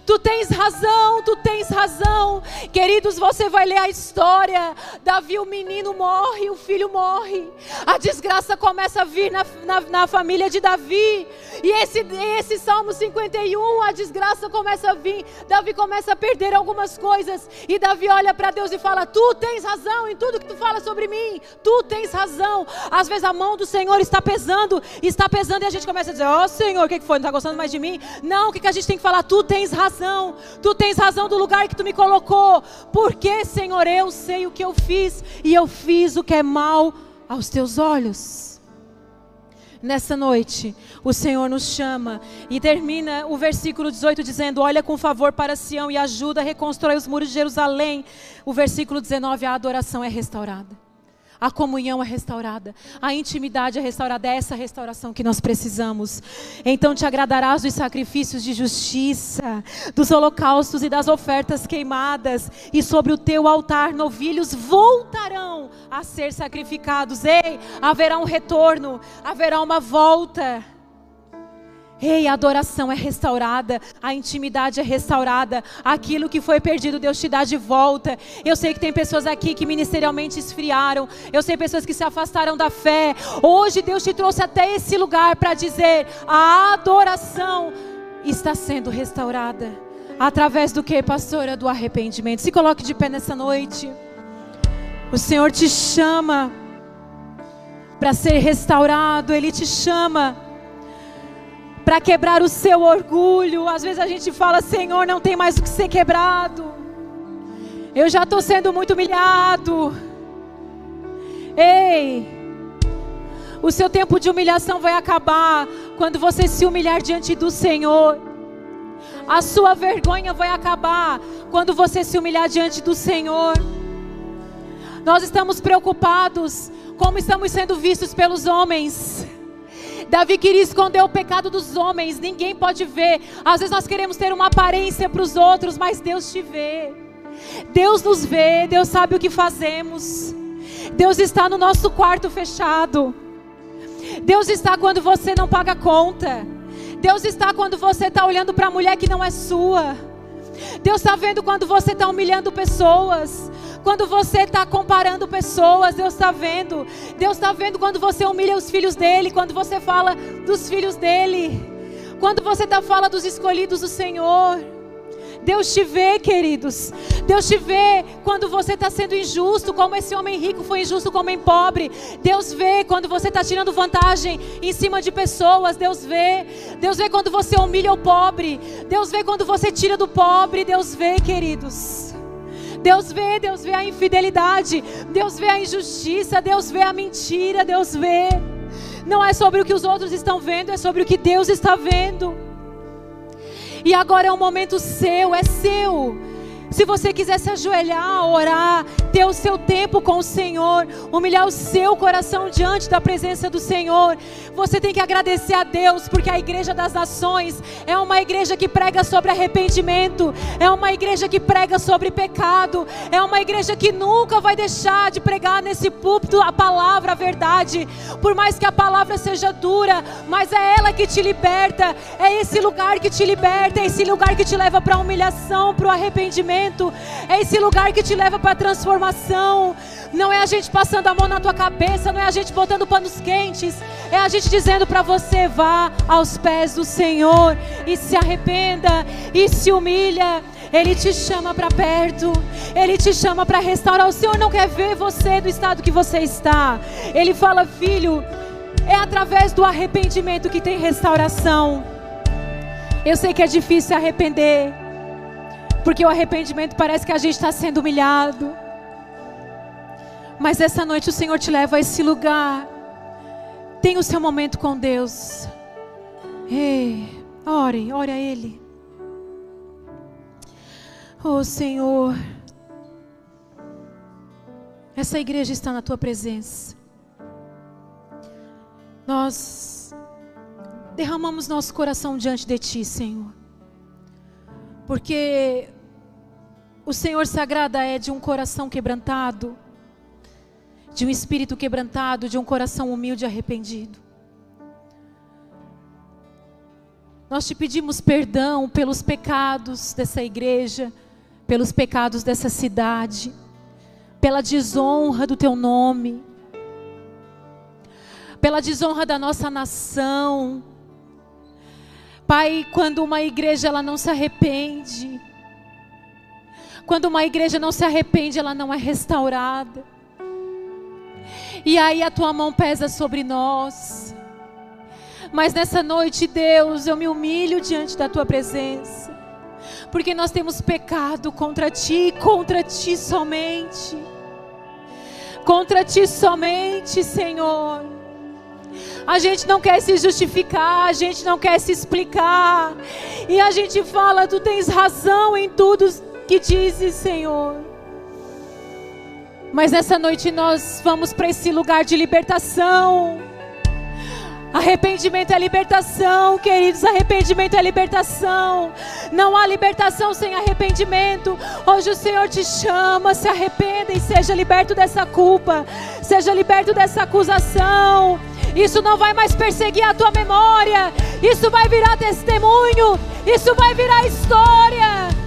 Tu tens razão, tu tens razão. Queridos, você vai ler a história. Davi, o menino morre, o filho morre. A desgraça começa a vir na, na, na família de Davi. E esse, esse Salmo 51, a desgraça começa a vir. Davi começa a perder algumas coisas. E Davi olha para Deus e fala: Tu tens razão em tudo que tu fala sobre mim. Tu tens razão. Às vezes a mão do Senhor está pesando, está pesando, e a gente começa a dizer: Ó oh, Senhor, o que foi? Não está gostando mais de mim? Não, o que, que a gente tem que falar? Tu tens razão razão. Tu tens razão do lugar que tu me colocou. Porque, Senhor, eu sei o que eu fiz e eu fiz o que é mal aos teus olhos. Nessa noite, o Senhor nos chama e termina o versículo 18 dizendo: Olha com favor para Sião e ajuda a reconstruir os muros de Jerusalém. O versículo 19: A adoração é restaurada a comunhão é restaurada, a intimidade é restaurada, é essa restauração que nós precisamos. Então te agradarás dos sacrifícios de justiça, dos holocaustos e das ofertas queimadas, e sobre o teu altar novilhos voltarão a ser sacrificados. Ei, haverá um retorno, haverá uma volta. Ei, a adoração é restaurada, a intimidade é restaurada, aquilo que foi perdido, Deus te dá de volta. Eu sei que tem pessoas aqui que ministerialmente esfriaram, eu sei pessoas que se afastaram da fé. Hoje Deus te trouxe até esse lugar para dizer: a adoração está sendo restaurada. Através do que, pastora? Do arrependimento. Se coloque de pé nessa noite. O Senhor te chama para ser restaurado, Ele te chama para quebrar o seu orgulho. Às vezes a gente fala, Senhor, não tem mais o que ser quebrado. Eu já estou sendo muito humilhado. Ei, o seu tempo de humilhação vai acabar quando você se humilhar diante do Senhor. A sua vergonha vai acabar quando você se humilhar diante do Senhor. Nós estamos preocupados como estamos sendo vistos pelos homens. Davi queria esconder o pecado dos homens, ninguém pode ver. Às vezes nós queremos ter uma aparência para os outros, mas Deus te vê. Deus nos vê, Deus sabe o que fazemos. Deus está no nosso quarto fechado. Deus está quando você não paga conta. Deus está quando você está olhando para a mulher que não é sua. Deus está vendo quando você está humilhando pessoas. Quando você está comparando pessoas, Deus está vendo. Deus está vendo quando você humilha os filhos dele, quando você fala dos filhos dele, quando você tá, fala dos escolhidos do Senhor. Deus te vê, queridos. Deus te vê quando você está sendo injusto, como esse homem rico foi injusto com o homem pobre. Deus vê quando você está tirando vantagem em cima de pessoas. Deus vê. Deus vê quando você humilha o pobre. Deus vê quando você tira do pobre. Deus vê, queridos. Deus vê, Deus vê a infidelidade, Deus vê a injustiça, Deus vê a mentira, Deus vê. Não é sobre o que os outros estão vendo, é sobre o que Deus está vendo. E agora é um momento seu, é seu. Se você quiser se ajoelhar, orar, ter o seu tempo com o Senhor, humilhar o seu coração diante da presença do Senhor, você tem que agradecer a Deus, porque a Igreja das Nações é uma igreja que prega sobre arrependimento, é uma igreja que prega sobre pecado, é uma igreja que nunca vai deixar de pregar nesse púlpito a palavra, a verdade, por mais que a palavra seja dura, mas é ela que te liberta, é esse lugar que te liberta, é esse lugar que te leva para a humilhação, para o arrependimento é esse lugar que te leva para a transformação. Não é a gente passando a mão na tua cabeça, não é a gente botando panos quentes, é a gente dizendo para você: vá aos pés do Senhor e se arrependa e se humilha. Ele te chama para perto, Ele te chama para restaurar. O Senhor não quer ver você do estado que você está. Ele fala, filho, é através do arrependimento que tem restauração. Eu sei que é difícil arrepender. Porque o arrependimento parece que a gente está sendo humilhado. Mas essa noite o Senhor te leva a esse lugar. Tenha o seu momento com Deus. Ei, ore, ore a Ele. Oh Senhor, essa igreja está na tua presença. Nós derramamos nosso coração diante de ti, Senhor. Porque o Senhor se agrada é de um coração quebrantado, de um espírito quebrantado, de um coração humilde e arrependido. Nós te pedimos perdão pelos pecados dessa igreja, pelos pecados dessa cidade, pela desonra do teu nome, pela desonra da nossa nação. Pai, quando uma igreja ela não se arrepende, quando uma igreja não se arrepende, ela não é restaurada. E aí a tua mão pesa sobre nós. Mas nessa noite, Deus, eu me humilho diante da tua presença. Porque nós temos pecado contra ti, contra ti somente. Contra ti somente, Senhor. A gente não quer se justificar, a gente não quer se explicar. E a gente fala, tu tens razão em tudo que dizes, Senhor. Mas nessa noite nós vamos para esse lugar de libertação. Arrependimento é libertação, queridos. Arrependimento é libertação. Não há libertação sem arrependimento. Hoje o Senhor te chama, se arrependa e seja liberto dessa culpa, seja liberto dessa acusação. Isso não vai mais perseguir a tua memória. Isso vai virar testemunho. Isso vai virar história.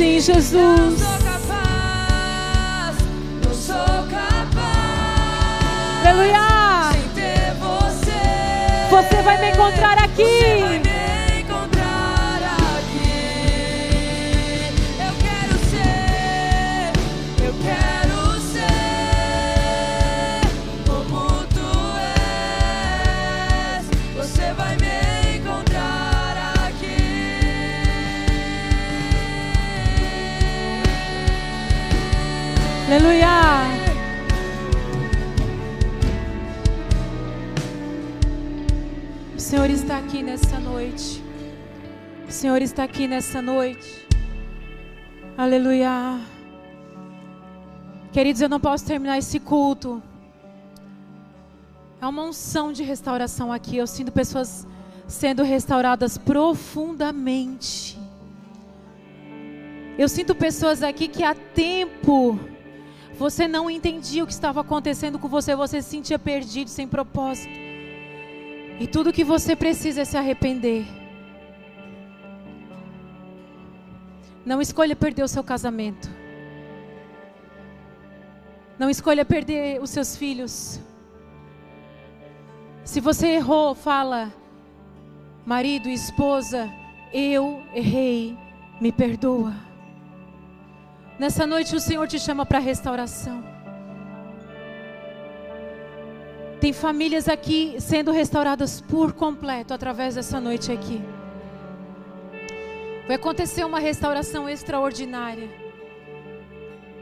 Sim, Jesus. Não sou capaz, não sou capaz. Aleluia. Aleluia. O Senhor está aqui nessa noite. O Senhor está aqui nessa noite. Aleluia. Queridos, eu não posso terminar esse culto. É uma unção de restauração aqui. Eu sinto pessoas sendo restauradas profundamente. Eu sinto pessoas aqui que há tempo você não entendia o que estava acontecendo com você, você se sentia perdido, sem propósito. E tudo que você precisa é se arrepender. Não escolha perder o seu casamento. Não escolha perder os seus filhos. Se você errou, fala, marido, esposa, eu errei, me perdoa. Nessa noite o Senhor te chama para restauração. Tem famílias aqui sendo restauradas por completo através dessa noite aqui. Vai acontecer uma restauração extraordinária.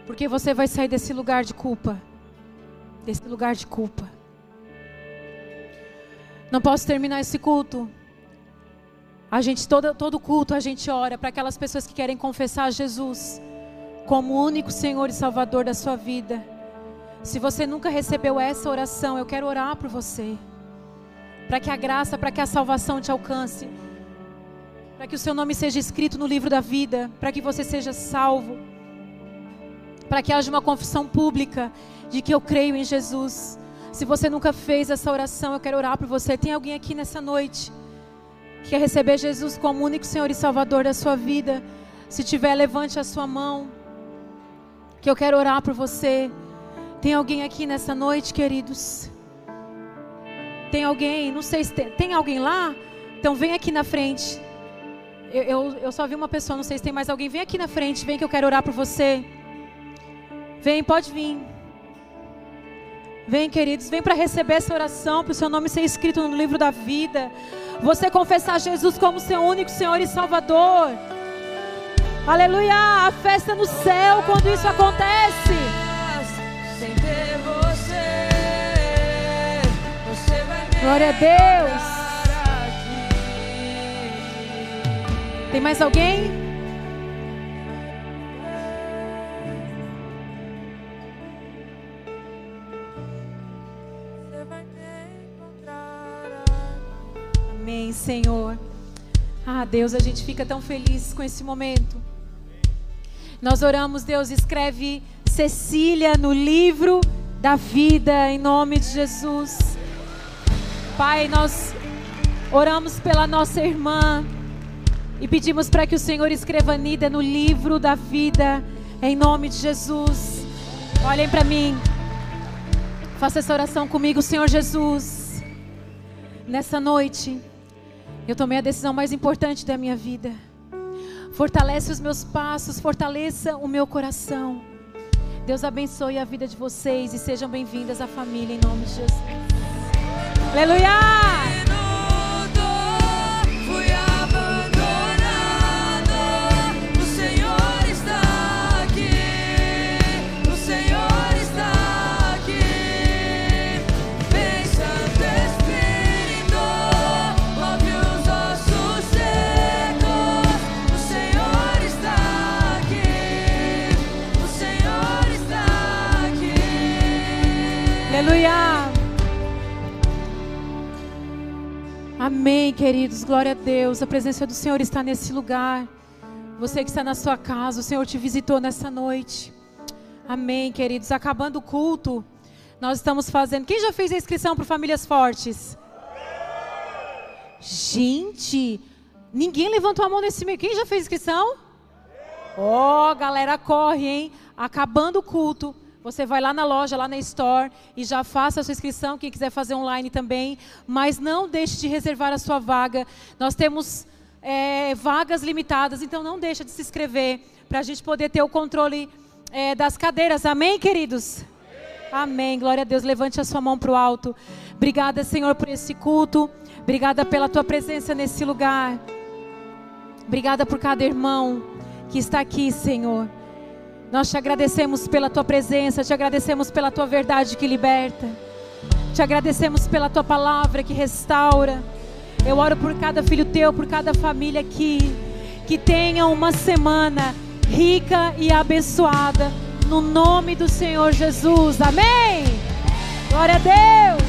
Porque você vai sair desse lugar de culpa. Desse lugar de culpa. Não posso terminar esse culto. A gente, todo, todo culto, a gente ora para aquelas pessoas que querem confessar Jesus como o único Senhor e Salvador da sua vida. Se você nunca recebeu essa oração, eu quero orar por você. Para que a graça, para que a salvação te alcance. Para que o seu nome seja escrito no livro da vida. Para que você seja salvo. Para que haja uma confissão pública de que eu creio em Jesus. Se você nunca fez essa oração, eu quero orar por você. Tem alguém aqui nessa noite que quer receber Jesus como único Senhor e Salvador da sua vida? Se tiver, levante a sua mão que eu quero orar por você. Tem alguém aqui nessa noite, queridos, Tem alguém, não sei se tem, tem alguém lá? Então vem aqui na frente. Eu, eu, eu, só vi uma pessoa, não sei se tem mais alguém. Vem aqui na frente, vem que eu quero orar por você. Vem, pode vir. Vem, queridos, vem para receber essa oração, para o seu nome ser escrito no livro da vida. Você confessar Jesus como seu único Senhor e Salvador. Aleluia! A festa no céu quando isso acontece. Sem ter você, você vai Glória a Deus. Tem mais alguém? Você vai Amém, Senhor. Ah, Deus, a gente fica tão feliz com esse momento. Nós oramos, Deus, escreve Cecília no livro da vida, em nome de Jesus. Pai, nós oramos pela nossa irmã e pedimos para que o Senhor escreva Nida no livro da vida, em nome de Jesus. Olhem para mim, faça essa oração comigo, Senhor Jesus. Nessa noite, eu tomei a decisão mais importante da minha vida. Fortalece os meus passos, fortaleça o meu coração. Deus abençoe a vida de vocês e sejam bem-vindas à família em nome de Jesus. Aleluia! Amém, queridos. Glória a Deus. A presença do Senhor está nesse lugar. Você que está na sua casa, o Senhor te visitou nessa noite. Amém, queridos. Acabando o culto, nós estamos fazendo. Quem já fez a inscrição para Famílias Fortes? Gente, ninguém levantou a mão nesse meio. Quem já fez inscrição? Ó, oh, galera, corre, hein? Acabando o culto, você vai lá na loja, lá na Store e já faça a sua inscrição. Quem quiser fazer online também. Mas não deixe de reservar a sua vaga. Nós temos é, vagas limitadas, então não deixe de se inscrever para a gente poder ter o controle é, das cadeiras. Amém, queridos? Amém. Glória a Deus. Levante a sua mão para o alto. Obrigada, Senhor, por esse culto. Obrigada pela tua presença nesse lugar. Obrigada por cada irmão que está aqui, Senhor. Nós te agradecemos pela tua presença, te agradecemos pela tua verdade que liberta. Te agradecemos pela tua palavra que restaura. Eu oro por cada filho teu, por cada família aqui, que tenha uma semana rica e abençoada no nome do Senhor Jesus. Amém. Glória a Deus.